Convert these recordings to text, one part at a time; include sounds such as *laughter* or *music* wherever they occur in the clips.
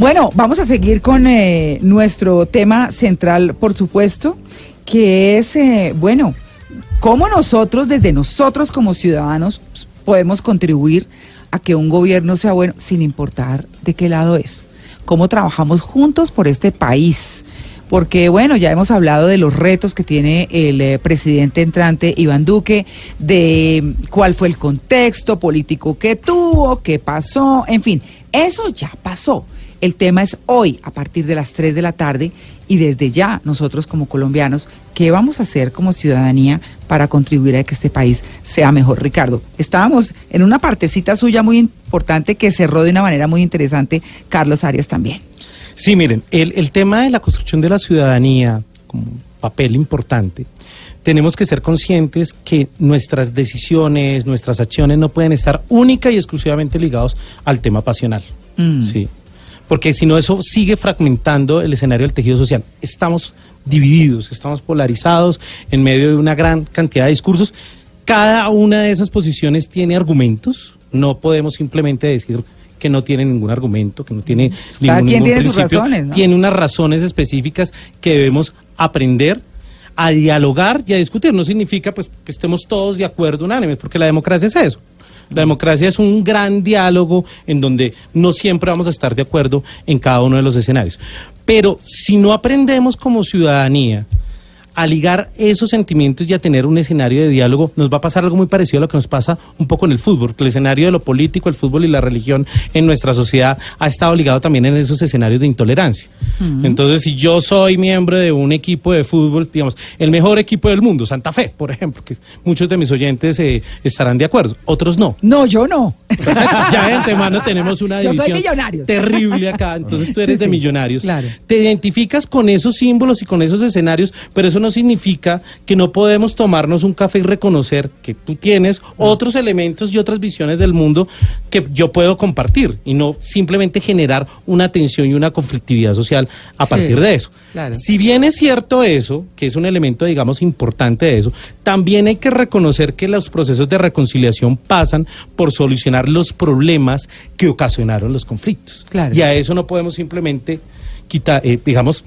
Bueno, vamos a seguir con eh, nuestro tema central, por supuesto, que es, eh, bueno, cómo nosotros, desde nosotros como ciudadanos, podemos contribuir a que un gobierno sea bueno sin importar de qué lado es. Cómo trabajamos juntos por este país. Porque, bueno, ya hemos hablado de los retos que tiene el eh, presidente entrante Iván Duque, de cuál fue el contexto político que tuvo, qué pasó, en fin, eso ya pasó. El tema es hoy, a partir de las 3 de la tarde, y desde ya nosotros como colombianos, ¿qué vamos a hacer como ciudadanía para contribuir a que este país sea mejor? Ricardo, estábamos en una partecita suya muy importante que cerró de una manera muy interesante Carlos Arias también. Sí, miren, el, el tema de la construcción de la ciudadanía como papel importante, tenemos que ser conscientes que nuestras decisiones, nuestras acciones no pueden estar única y exclusivamente ligados al tema pasional. Mm. Sí porque si no eso sigue fragmentando el escenario del tejido social. Estamos divididos, estamos polarizados en medio de una gran cantidad de discursos. Cada una de esas posiciones tiene argumentos, no podemos simplemente decir que no tiene ningún argumento, que no tiene Cada ningún, quien ningún tiene sus principio. razones, ¿no? Tiene unas razones específicas que debemos aprender a dialogar y a discutir. No significa pues que estemos todos de acuerdo unánimes, porque la democracia es eso. La democracia es un gran diálogo en donde no siempre vamos a estar de acuerdo en cada uno de los escenarios. Pero si no aprendemos como ciudadanía a ligar esos sentimientos y a tener un escenario de diálogo, nos va a pasar algo muy parecido a lo que nos pasa un poco en el fútbol, que el escenario de lo político, el fútbol y la religión en nuestra sociedad ha estado ligado también en esos escenarios de intolerancia. Entonces, si yo soy miembro de un equipo de fútbol, digamos, el mejor equipo del mundo, Santa Fe, por ejemplo, que muchos de mis oyentes eh, estarán de acuerdo, otros no. No, yo no. *laughs* ya de antemano tenemos una división Millonarios. terrible acá. Entonces tú eres Sí, de sí, millonarios. claro. Te identificas con esos símbolos y con esos escenarios, pero eso no significa que no podemos tomarnos un café y reconocer que tú tienes otros elementos y otras visiones del mundo que yo puedo compartir y no simplemente generar una tensión y una conflictividad social a Sí, partir de eso. claro. Si bien es cierto eso, que es un elemento, digamos, importante de eso, también hay que reconocer que los procesos de reconciliación pasan por solucionar los problemas que ocasionaron los conflictos. Claro. Y a eso no podemos simplemente quitar, eh, digamos,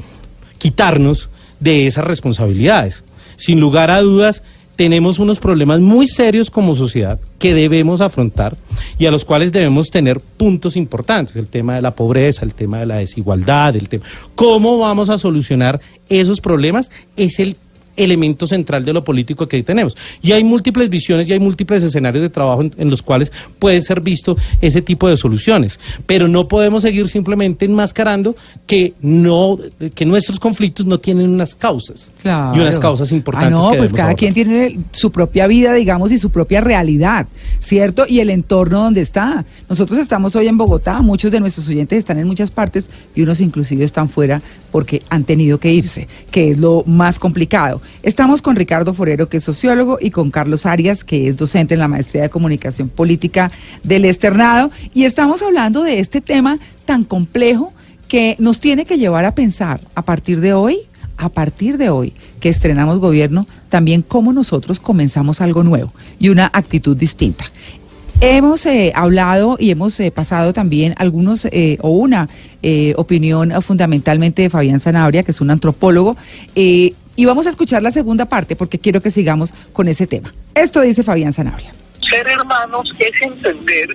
quitarnos de esas responsabilidades. Sin lugar a dudas, tenemos unos problemas muy serios como sociedad que debemos afrontar y a los cuales debemos tener puntos importantes. El tema de la pobreza, el tema de la desigualdad, el tema... ¿Cómo vamos a solucionar esos problemas? Es el elemento central de lo político que tenemos. Y hay múltiples visiones y hay múltiples escenarios de trabajo en, en los cuales puede ser visto ese tipo de soluciones. Pero no podemos seguir simplemente enmascarando que no, que nuestros conflictos no tienen unas causas. Claro. Y unas causas importantes. Ah, no, que pues cada abordar. quien tiene su propia vida, digamos, y su propia realidad, ¿cierto? Y el entorno donde está. Nosotros estamos hoy en Bogotá, muchos de nuestros oyentes están en muchas partes y unos inclusive están fuera porque han tenido que irse, que es lo más complicado. Estamos con Ricardo Forero, que es sociólogo, y con Carlos Arias, que es docente en la Maestría de Comunicación Política del Externado, y estamos hablando de este tema tan complejo que nos tiene que llevar a pensar a partir de hoy a partir de hoy que estrenamos gobierno, también cómo nosotros comenzamos algo nuevo y una actitud distinta. Hemos eh, hablado y hemos eh, pasado también algunos eh, o una opinión fundamentalmente de Fabián Zanabria, que es un antropólogo, y vamos a escuchar la segunda parte porque quiero que sigamos con ese tema. Esto dice Fabián Zanabria. Ser hermanos es entender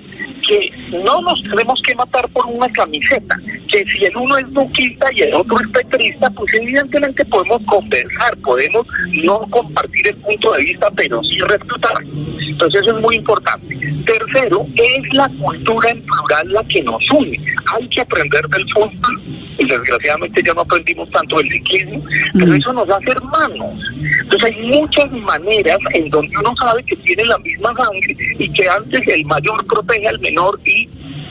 que no nos tenemos que matar por una camiseta, que si el uno es duquista y el otro es petrista, pues evidentemente podemos conversar, podemos no compartir el punto de vista, pero sí respetar. Entonces eso es muy importante. Tercero, es la cultura en plural la que nos une. Hay que aprender del fútbol, y desgraciadamente ya no aprendimos tanto del ciclismo, pero eso nos hace hermanos. Entonces hay muchas maneras en donde uno sabe que tiene la misma sangre y que antes el mayor protege al menor y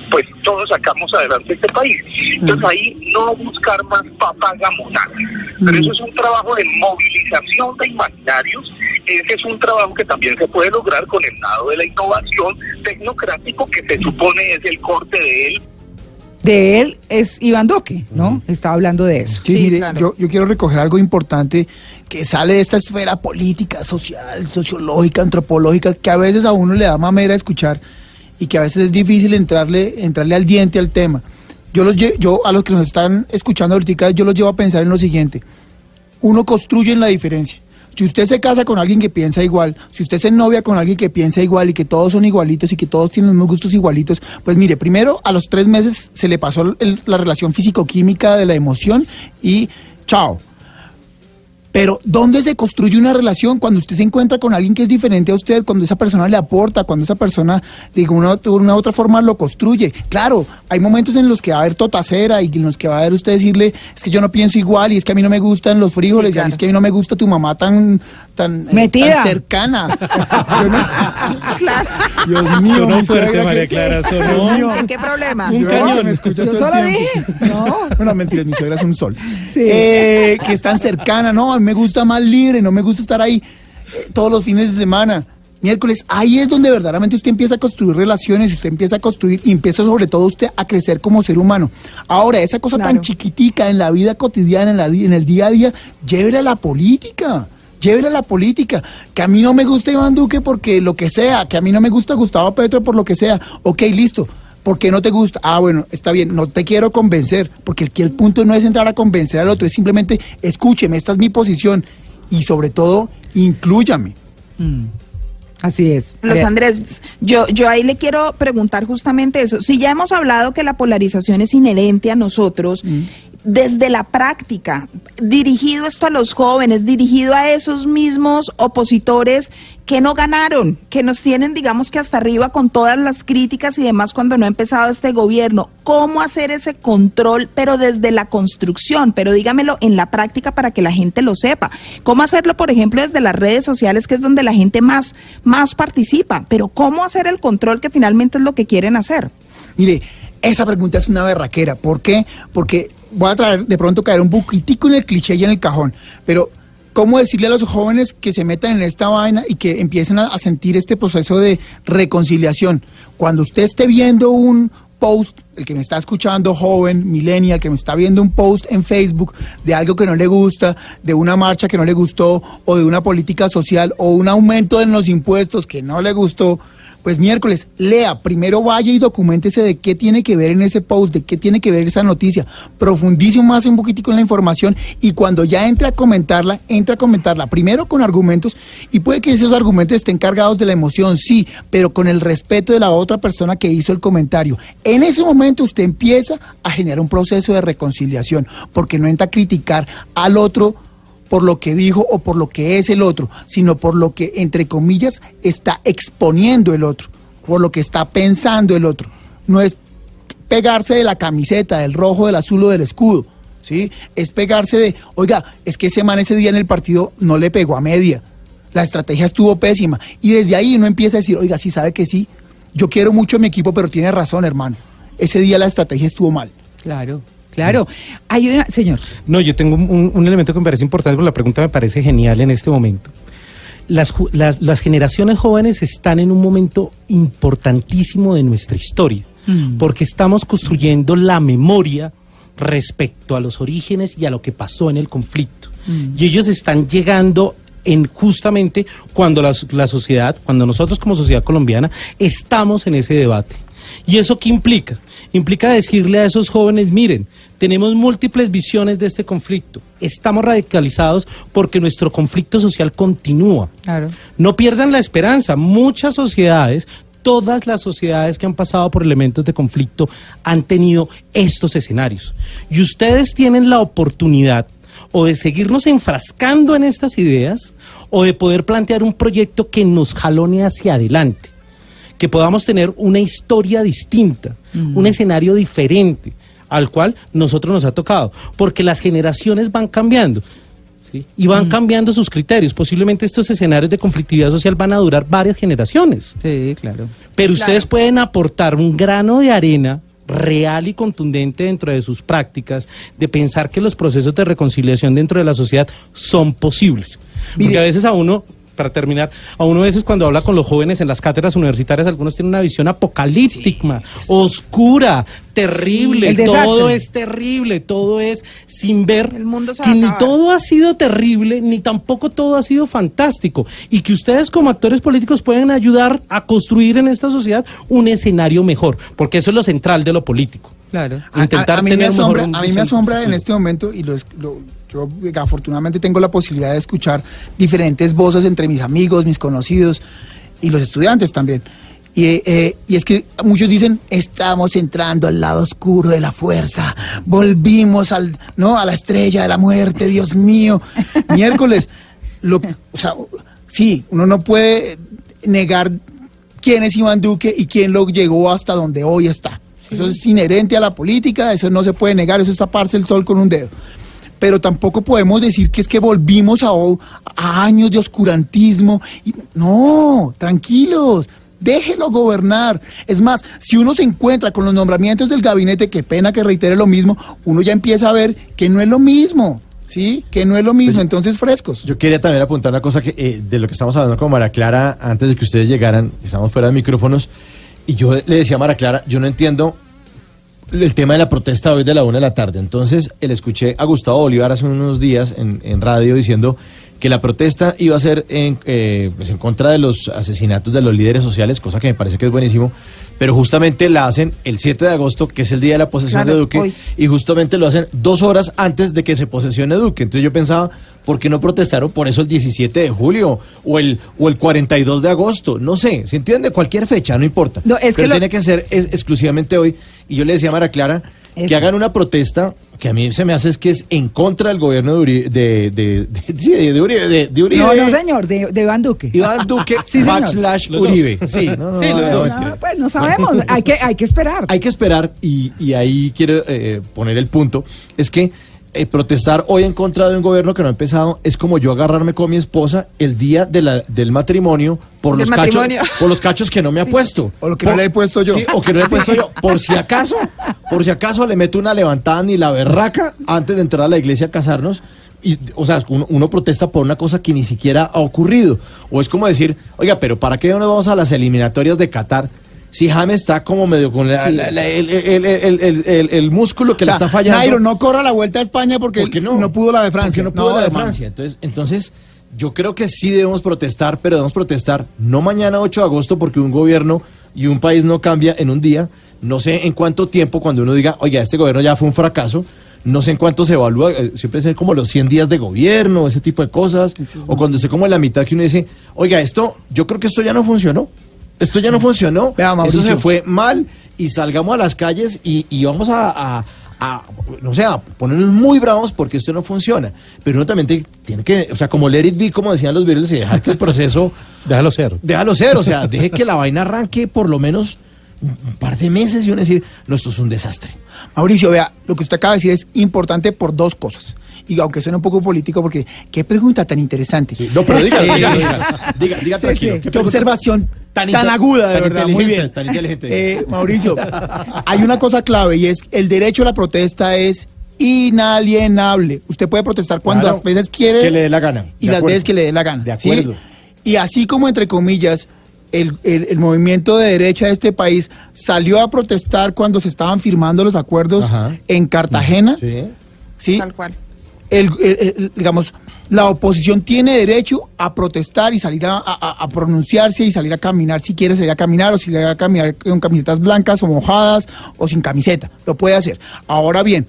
pues todos sacamos adelante este país. Entonces ahí no buscar más papagamonadas. Pero eso es un trabajo de movilización de imaginarios. Ese es un trabajo que también se puede lograr con el lado de la innovación tecnocrático que se supone es el corte de él. De él es Iván Duque, ¿no? Estaba hablando de eso. Sí, mire, yo, yo quiero recoger algo importante que sale de esta esfera política, social, sociológica, antropológica, que a veces a uno le da mamera escuchar y que a veces es difícil entrarle, entrarle al diente al tema. Yo, los, yo a los que nos están escuchando ahorita, yo los llevo a pensar en lo siguiente. Uno construye en la diferencia. Si usted se casa con alguien que piensa igual, si usted se novia con alguien que piensa igual y que todos son igualitos y que todos tienen mismos gustos igualitos, pues mire, primero a los tres meses se le pasó el- la relación físico-química de la emoción y chao. Pero ¿dónde se construye una relación cuando usted se encuentra con alguien que es diferente a usted, cuando esa persona le aporta, cuando esa persona de una, de una u otra forma lo construye? Claro, hay momentos en los que va a haber totacera y en los que va a haber usted decirle, es que yo no pienso igual y es que a mí no me gustan los frijoles Sí, claro. y es que a mí no me gusta tu mamá tan, tan, eh, tan cercana. Yo no- Claro. Dios mío, Sonó fuerte, María que- Clara, Dios sonó. mío. ¿Qué problema? Un suegra cañón. me escucha Yo todo solo el tiempo. dije, *laughs* no. Bueno, mentira, mi suegra es un sol. Sí. Eh, que es tan cercana, no, a mí me gusta más libre, no me gusta estar ahí eh, todos los fines de semana. Miércoles, ahí es donde verdaderamente usted empieza a construir relaciones, usted empieza a construir y empieza sobre todo usted a crecer como ser humano. Ahora, esa cosa tan chiquitica en la vida cotidiana, en, la, en el día a día, llévela a la política. Llévela a la política. Que a mí no me gusta Iván Duque porque lo que sea, que a mí no me gusta Gustavo Petro por lo que sea. Ok, listo. ¿Por qué no te gusta? Ah, bueno, está bien, no te quiero convencer, porque aquí el punto no es entrar a convencer al otro, es simplemente escúcheme, esta es mi posición y sobre todo, inclúyame. Así es. Los Andrés, yo, yo ahí le quiero preguntar justamente eso. Si ya hemos hablado que la polarización es inherente a nosotros, desde la práctica, dirigido esto a los jóvenes, dirigido a esos mismos opositores que no ganaron, que nos tienen, digamos que hasta arriba con todas las críticas y demás cuando no ha empezado este gobierno. ¿Cómo hacer ese control, pero desde la construcción? Pero dígamelo en la práctica para que la gente lo sepa. ¿Cómo hacerlo, por ejemplo, desde las redes sociales, que es donde la gente más, más participa? Pero ¿cómo hacer el control que finalmente es lo que quieren hacer? Mire, esa pregunta es una berraquera. ¿Por qué? Porque voy a traer, de pronto caer un poquitico en el cliché y en el cajón, pero ¿cómo decirle a los jóvenes que se metan en esta vaina y que empiecen a, a sentir este proceso de reconciliación? Cuando usted esté viendo un post, el que me está escuchando joven, millennial, que me está viendo un post en Facebook de algo que no le gusta, de una marcha que no le gustó, o de una política social, o un aumento en los impuestos que no le gustó, pues miércoles, lea, primero vaya y documentese de qué tiene que ver en ese post, de qué tiene que ver esa noticia, profundice más un poquitico en la información y cuando ya entre a comentarla, entre a comentarla primero con argumentos y puede que esos argumentos estén cargados de la emoción, sí, pero con el respeto de la otra persona que hizo el comentario. En ese momento usted empieza a generar un proceso de reconciliación, porque no entra a criticar al otro por lo que dijo o por lo que es el otro, sino por lo que, entre comillas, está exponiendo el otro, por lo que está pensando el otro. No es pegarse de la camiseta, del rojo, del azul o del escudo, ¿sí? Es pegarse de, oiga, es que ese man ese día en el partido no le pegó a media, la estrategia estuvo pésima. Y desde ahí uno empieza a decir, oiga, sí sabe que sí, yo quiero mucho a mi equipo, pero tiene razón, hermano. Ese día la estrategia estuvo mal. Claro, claro. Hay una, señor. No, yo tengo un, un elemento que me parece importante, porque la pregunta me parece genial en este momento. Las, las, las generaciones jóvenes están en un momento importantísimo de nuestra historia, porque estamos construyendo la memoria respecto a los orígenes y a lo que pasó en el conflicto. Y ellos están llegando en justamente cuando la, la sociedad, cuando nosotros como sociedad colombiana estamos en ese debate. ¿Y eso qué implica? Implica decirle a esos jóvenes, miren, tenemos múltiples visiones de este conflicto, estamos radicalizados porque nuestro conflicto social continúa. Claro. No pierdan la esperanza. Muchas sociedades, todas las sociedades que han pasado por elementos de conflicto han tenido estos escenarios. Y ustedes tienen la oportunidad o de seguirnos enfrascando en estas ideas o de poder plantear un proyecto que nos jalone hacia adelante, que podamos tener una historia distinta, un escenario diferente al cual nosotros nos ha tocado, porque las generaciones van cambiando. ¿sí? Y van cambiando sus criterios. Posiblemente estos escenarios de conflictividad social van a durar varias generaciones. Sí, claro. Pero ustedes pueden aportar un grano de arena real y contundente dentro de sus prácticas, de pensar que los procesos de reconciliación dentro de la sociedad son posibles. Porque a veces a uno, para terminar, a uno a veces cuando habla con los jóvenes en las cátedras universitarias, algunos tienen una visión apocalíptica, oscura, terrible, todo es terrible, todo es sin ver El mundo se que ni todo ha sido terrible, ni tampoco todo ha sido fantástico, y que ustedes como actores políticos pueden ayudar a construir en esta sociedad un escenario mejor, porque eso es lo central de lo político. Claro. A- Intentar a, a mí me tener mejor asombra, un a mí me asombra en este momento y lo es- lo- yo afortunadamente tengo la posibilidad de escuchar diferentes voces entre mis amigos, mis conocidos y los estudiantes también. Y, eh, y es que muchos dicen, estamos entrando al lado oscuro de la fuerza, volvimos al, ¿no? a la estrella de la muerte, Dios mío. *laughs* Miércoles, lo, o sea, sí, uno no puede negar quién es Iván Duque y quién lo llegó hasta donde hoy está. Eso es inherente a la política, eso no se puede negar, eso es taparse el sol con un dedo. Pero tampoco podemos decir que es que volvimos a, a años de oscurantismo. Y, no, tranquilos, déjelo gobernar. Es más, si uno se encuentra con los nombramientos del gabinete, qué pena que reitere lo mismo, uno ya empieza a ver que no es lo mismo, ¿sí? Que no es lo mismo, entonces frescos. Yo quería también apuntar una cosa que eh, de lo que estamos hablando con Mara Clara antes de que ustedes llegaran, estamos fuera de micrófonos, y yo le decía a Mara Clara, yo no entiendo el tema de la protesta hoy de la una de la tarde. Entonces, le escuché a Gustavo Bolívar hace unos días en, en radio diciendo que la protesta iba a ser en, eh, pues en contra de los asesinatos de los líderes sociales, cosa que me parece que es buenísimo, pero justamente la hacen el 7 de agosto, que es el día de la posesión Claro, de Duque, hoy. y justamente lo hacen dos horas antes de que se posesione Duque. Entonces yo pensaba, ¿por qué no protestaron por eso el 17 de julio o el, o el 42 de agosto? No sé, ¿se entiende? Cualquier fecha, no importa. No, es que Pero lo- tiene que ser es- exclusivamente hoy. Y yo le decía a Mara Clara que hagan una protesta que a mí se me hace es que es en contra del gobierno de Uribe, de, de, de- *laughs* sí, de Uribe, de- de Uribe. No, no, señor, de, de Iván Duque. Iván Duque *laughs* Sí, backslash Los dos. Uribe. Sí, no, no, Sí, los dos. es que- No, pues no sabemos, hay que, hay que esperar. hay que esperar y, y ahí quiero eh, poner el punto, es que eh, protestar hoy en contra de un gobierno que no ha empezado es como yo agarrarme con mi esposa el día de la, del matrimonio por los, cachos, *laughs* por los cachos que no me ha puesto. O lo que Por- no le he puesto yo. Sí, o que no le he puesto yo. *laughs* Por si acaso, por si acaso le meto una levantada ni la berraca antes de entrar a la iglesia a casarnos. Y, o sea, uno, uno protesta por una cosa que ni siquiera ha ocurrido. O es como decir, oiga, pero ¿para qué no nos vamos a las eliminatorias de Qatar? Si James está como medio con la- Sí, la- la- el, el- músculo que O sea, le está fallando. Nairo, no corra la vuelta a España porque ¿Por qué no? pudo la de Francia. Porque no pudo la de. Francia. Entonces, entonces, yo creo que sí debemos protestar, pero debemos protestar no mañana 8 de agosto porque un gobierno y un país no cambia en un día. No sé en cuánto tiempo cuando uno diga, oiga, este gobierno ya fue un fracaso. No sé en cuánto se evalúa, eh, siempre es como los 100 días de gobierno, ese tipo de cosas. O cuando esté como en la mitad que uno dice, oiga, esto, yo creo que esto ya no funcionó. Esto ya no funcionó. Vea, Eso Mauricio. se fue mal y salgamos a las calles y, y vamos a, a- a, no sé, a ponernos muy bravos porque esto no funciona. Pero uno también te- tiene que, o sea, como let it be, como decían los virus, y dejar que el proceso, *laughs* Déjalo ser. déjalo ser, o sea, deje que la vaina arranque por lo menos un par de meses y uno decir, no, esto es un desastre. Mauricio, vea, lo que usted acaba de decir es importante por dos cosas. Y aunque suene un poco político, porque qué pregunta tan interesante. No, pero diga, *laughs* diga, diga, diga, diga sí, tranquilo. sí. Qué, observación tan, aguda, de tan verdad. Muy bien. Tan inteligente. *laughs* Eh, Mauricio, hay una cosa clave y es el derecho a la protesta es inalienable. Usted puede protestar cuando Claro, las veces quiere que le dé la gana. y las veces que le dé la gana. De ¿sí? acuerdo. Y así como entre comillas el, el- el movimiento de derecha de este país salió a protestar cuando se estaban firmando los acuerdos Ajá. en Cartagena, Sí. ¿sí? Tal cual. el, el- el- digamos, La oposición tiene derecho a protestar y salir a, pronunciarse y salir a caminar si quiere salir a caminar o si quiere a caminar con camisetas blancas o mojadas o sin camiseta. Lo puede hacer. Ahora bien,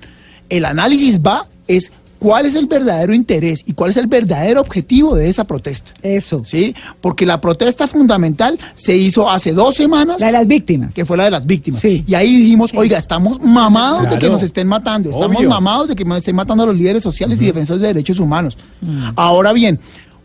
el análisis va es cuál es el verdadero interés y cuál es el verdadero objetivo de esa protesta. Eso. ¿Sí? Porque la protesta fundamental se hizo hace dos semanas La de las víctimas. que fue la de las víctimas. Sí. Y ahí dijimos, oiga, estamos mamados de que nos estén matando, estamos Obvio. mamados de que nos estén matando a los líderes sociales y defensores de derechos humanos. Ahora bien,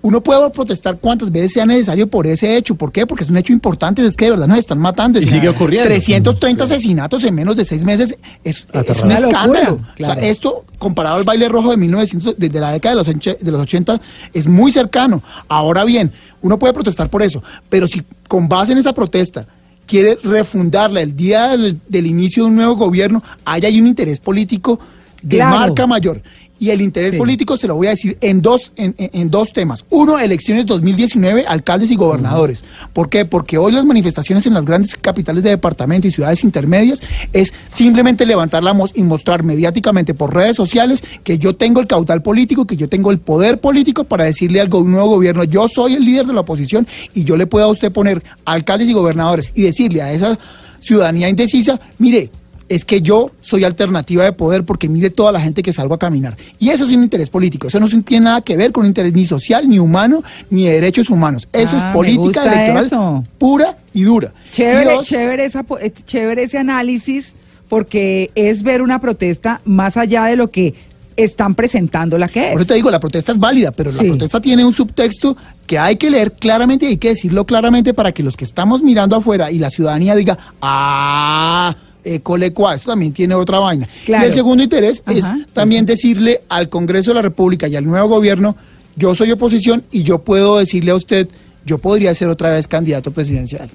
uno puede protestar cuantas veces sea necesario por ese hecho. ¿Por qué? Porque es un hecho importante, es que de verdad nos están matando. Es Y sigue ocurriendo. 330 asesinatos en menos de seis meses es, es un escándalo. claro. O sea, esto, comparado al baile rojo de 1900, desde la década de los, de los 80, es muy cercano. Ahora bien, uno puede protestar por eso, pero si con base en esa protesta quiere refundarla el día del, del inicio de un nuevo gobierno, ahí hay un interés político de Claro. marca mayor. Y el interés Sí. político se lo voy a decir en dos, en, dos temas. Uno, elecciones 2019, alcaldes y gobernadores. ¿Por qué? Porque hoy las manifestaciones en las grandes capitales de departamento y ciudades intermedias es simplemente levantar la voz y mostrar mediáticamente por redes sociales que yo tengo el caudal político, que yo tengo el poder político para decirle al nuevo gobierno, yo soy el líder de la oposición y yo le puedo a usted poner alcaldes y gobernadores y decirle a esa ciudadanía indecisa, mire, es que yo soy alternativa de poder porque mire toda la gente que salgo a caminar. Y eso es un interés político. Eso no tiene nada que ver con un interés ni social, ni humano, ni de derechos humanos. Eso Ah, es me política electoral eso. pura y dura. Y Chévere, dos, chévere, esa, eh, chévere ese análisis, porque es ver una protesta más allá de lo que están presentando la que Por eso es. te digo, la protesta es válida, pero la protesta tiene un subtexto que hay que leer claramente y hay que decirlo claramente para que los que estamos mirando afuera y la ciudadanía diga, ah, colecua, esto también tiene otra vaina. Claro. Y el segundo interés es también decirle al Congreso de la República y al nuevo gobierno, yo soy oposición y yo puedo decirle a usted, yo podría ser otra vez candidato presidencial.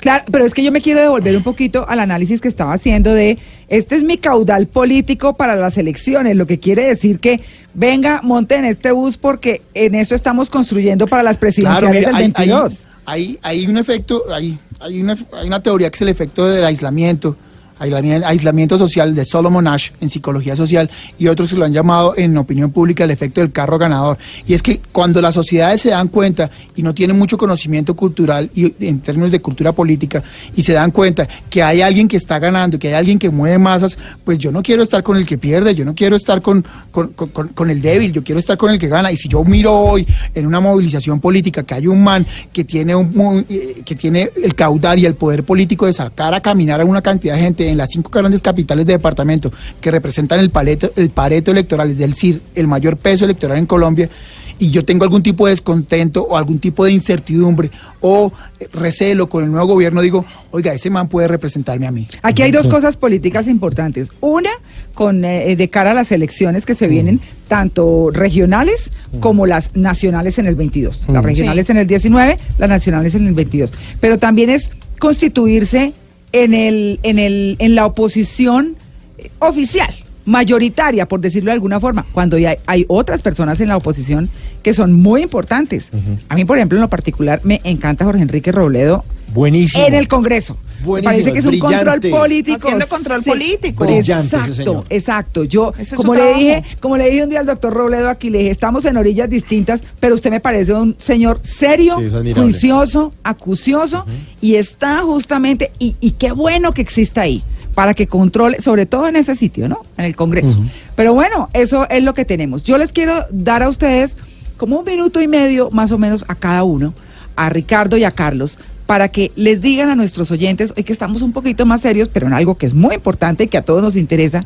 Claro, pero es que yo me quiero devolver un poquito al análisis que estaba haciendo de, este es mi caudal político para las elecciones, lo que quiere decir que, venga, monte en este bus porque en eso estamos construyendo para las presidenciales mira, del hay, 22. hay- hay- hay un efecto, hay, hay, una, hay una teoría que es el efecto del aislamiento, aislamiento, social de Solomon Ash en psicología social y otros que lo han llamado en opinión pública el efecto del carro ganador. Y es que cuando las sociedades se dan cuenta y no tienen mucho conocimiento cultural y en términos de cultura política y se dan cuenta que hay alguien que está ganando, que hay alguien que mueve masas, pues yo no quiero estar con el que pierde, yo no quiero estar con, con, con- con- el débil, yo quiero estar con el que gana. Y si yo miro hoy en una movilización política que hay un man que tiene, un, eh, que tiene el caudal y el poder político de sacar a caminar a una cantidad de gente en las cinco grandes capitales de departamento que representan el, paleto, el pareto electoral, es decir, el mayor peso electoral en Colombia, y yo tengo algún tipo de descontento o algún tipo de incertidumbre o eh, recelo con el nuevo gobierno, digo, oiga, ese man puede representarme a mí. Aquí hay dos cosas políticas importantes. Una, con eh, de cara a las elecciones que se vienen, tanto regionales como las nacionales en el 22. Las regionales Sí. en el 19, las nacionales en el 22. Pero también es constituirse en, el, en, el, en la oposición oficial, mayoritaria, por decirlo de alguna forma, cuando ya hay, hay otras personas en la oposición que son muy importantes. A mí, por ejemplo, en lo particular, me encanta Jorge Enrique Robledo Buenísimo. en el Congreso. Me parece que es un brillante. control político. Haciendo control político. Brillante ese Exacto, señor. exacto. Yo, Ese como le trabajo. dije, como le dije un día al doctor Robledo aquí, le dije, estamos en orillas distintas, pero usted me parece un señor serio, Sí, juicioso, acucioso, y está justamente, y, y qué bueno que exista ahí, para que controle, sobre todo en ese sitio, ¿no? En el Congreso. Pero bueno, eso es lo que tenemos. Yo les quiero dar a ustedes como un minuto y medio, más o menos, a cada uno, a Ricardo y a Carlos, para que les digan a nuestros oyentes, hoy que estamos un poquito más serios, pero en algo que es muy importante y que a todos nos interesa,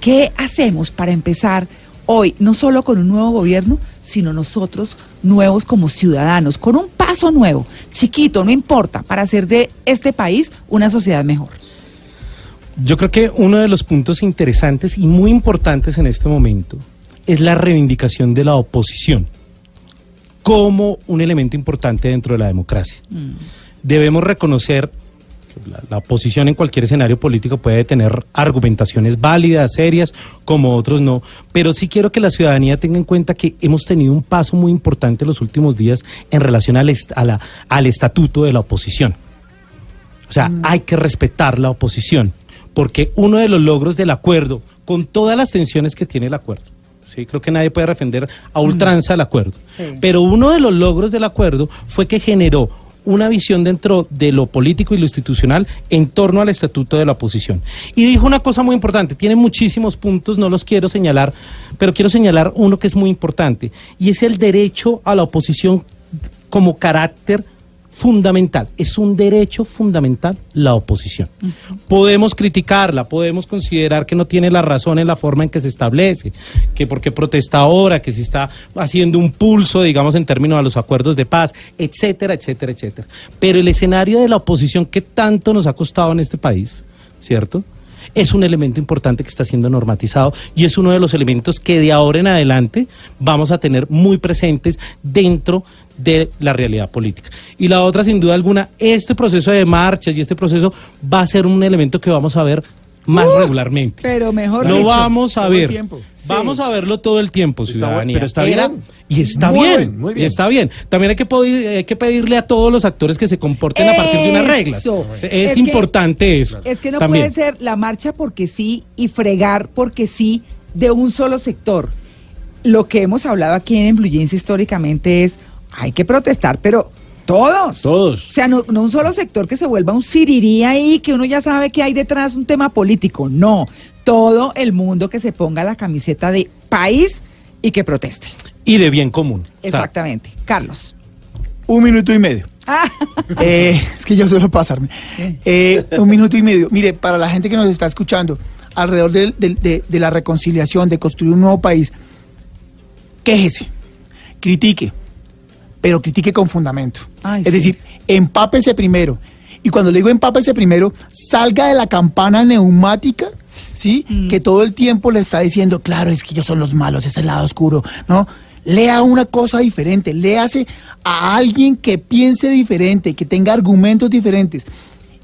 ¿qué hacemos para empezar hoy, no solo con un nuevo gobierno, sino nosotros nuevos como ciudadanos, con un paso nuevo, chiquito, no importa, para hacer de este país una sociedad mejor? Yo creo que uno de los puntos interesantes y muy importantes en este momento es la reivindicación de la oposición como un elemento importante dentro de la democracia. Debemos reconocer que la, la oposición en cualquier escenario político puede tener argumentaciones válidas, serias, como otros no, pero sí quiero que la ciudadanía tenga en cuenta que hemos tenido un paso muy importante en los últimos días en relación al, est- a la- al estatuto de la oposición. O sea, hay que respetar la oposición, porque uno de los logros del acuerdo, con todas las tensiones que tiene el acuerdo, ¿sí? Creo que nadie puede defender a ultranza el acuerdo. Sí. Pero uno de los logros del acuerdo fue que generó una visión dentro de lo político y lo institucional en torno al estatuto de la oposición. Y dijo una cosa muy importante, tiene muchísimos puntos, no los quiero señalar, pero quiero señalar uno que es muy importante, y es el derecho a la oposición como carácter fundamental. Es un derecho fundamental la oposición. Podemos criticarla, podemos considerar que no tiene la razón en la forma en que se establece, que porque protesta ahora, que se está haciendo un pulso, digamos, en términos a los acuerdos de paz, etcétera, etcétera, etcétera. Pero el escenario de la oposición que tanto nos ha costado en este país, ¿cierto? es un elemento importante que está siendo normatizado y es uno de los elementos que de ahora en adelante vamos a tener muy presentes dentro de la realidad política. Y la otra, sin duda alguna, este proceso de marchas y este proceso va a ser un elemento que vamos a ver más Uh, regularmente. Pero mejor Lo dicho. vamos a todo el ver. tiempo. Vamos a verlo todo el tiempo, Está ciudadanía. bu- pero está Era- bien. Y está Muy bien, bien, muy bien. Y está bien. También hay que, pedir- hay que pedirle a todos los actores que se comporten a partir de unas reglas. Eso. Es, Es que- importante eso. Es que no También. puede ser la marcha porque sí y fregar porque sí de un solo sector. Lo que hemos hablado aquí en Blue Jeans históricamente es, hay que protestar, pero todos. Todos. O sea, no, no un solo sector que se vuelva un sirirí ahí, que uno ya sabe que hay detrás un tema político. No, todo el mundo que se ponga la camiseta de país y que proteste. Y de bien común. O sea, Exactamente. Carlos. Un minuto y medio. Ah, *laughs* Eh, es que yo suelo pasarme. Eh, un minuto y medio. Mire, para la gente que nos está escuchando, alrededor del- del- de, de la reconciliación, de construir un nuevo país, quéjese, critique, pero critique con fundamento. Ay, es sí. decir, empápese primero. Y cuando le digo empápese primero, salga de la campana neumática, ¿sí? Mm. Que todo el tiempo le está diciendo, claro, es que ellos son los malos, es el lado oscuro, ¿no? Lea una cosa diferente, léase a alguien que piense diferente, que tenga argumentos diferentes.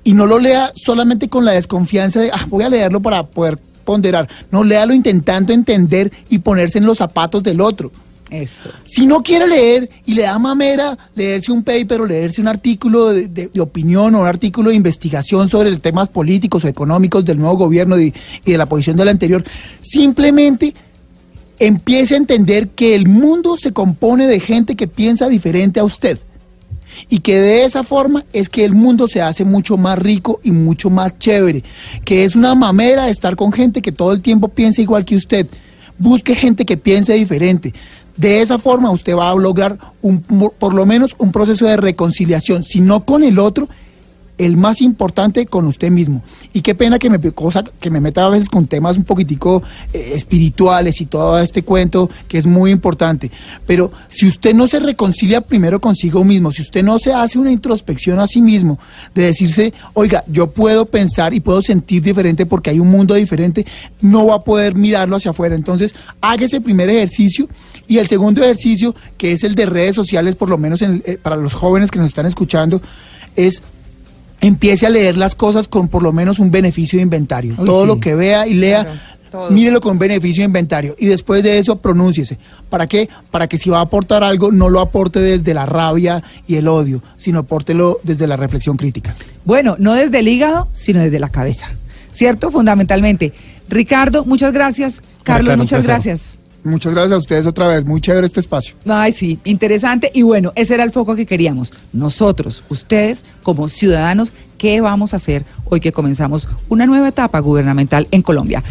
Y no lo lea solamente con la desconfianza de, ah, voy a leerlo para poder ponderar. No, léalo intentando entender y ponerse en los zapatos del otro. Eso. Si no quiere leer y le da mamera leerse un paper o leerse un artículo de, opinión o un artículo de investigación sobre temas políticos o económicos del nuevo gobierno y de la posición del anterior, simplemente empiece a entender que el mundo se compone de gente que piensa diferente a usted. Y que de esa forma es que el mundo se hace mucho más rico y mucho más chévere. Que es una mamera estar con gente que todo el tiempo piensa igual que usted. Busque gente que piense diferente. De esa forma usted va a lograr un, por lo menos un proceso de reconciliación, si no con el otro, el más importante con usted mismo. Y qué pena que me, cosa, que me meta a veces con temas un poquitico eh, espirituales y todo este cuento que es muy importante. Pero si usted no se reconcilia primero consigo mismo, si usted no se hace una introspección a sí mismo, de decirse, oiga, yo puedo pensar y puedo sentir diferente porque hay un mundo diferente, no va a poder mirarlo hacia afuera. Entonces, haga ese primer ejercicio. Y el segundo ejercicio, que es el de redes sociales, por lo menos eh, para los jóvenes que nos están escuchando, es empiece a leer las cosas con por lo menos un beneficio de inventario. Uy, Todo sí. lo que vea y lea, Claro, mírelo con beneficio de inventario. Y después de eso, pronúnciese. ¿Para qué? Para que si va a aportar algo, no lo aporte desde la rabia y el odio, sino apórtelo desde la reflexión crítica. Bueno, no desde el hígado, sino desde la cabeza. ¿Cierto? Fundamentalmente. Ricardo, muchas gracias. Carlos, muchas gracias. Muchas gracias a ustedes otra vez. Muy chévere este espacio. Ay, sí, interesante. Y bueno, ese era el foco que queríamos. Nosotros, ustedes, como ciudadanos, ¿qué vamos a hacer hoy que comenzamos una nueva etapa gubernamental en Colombia?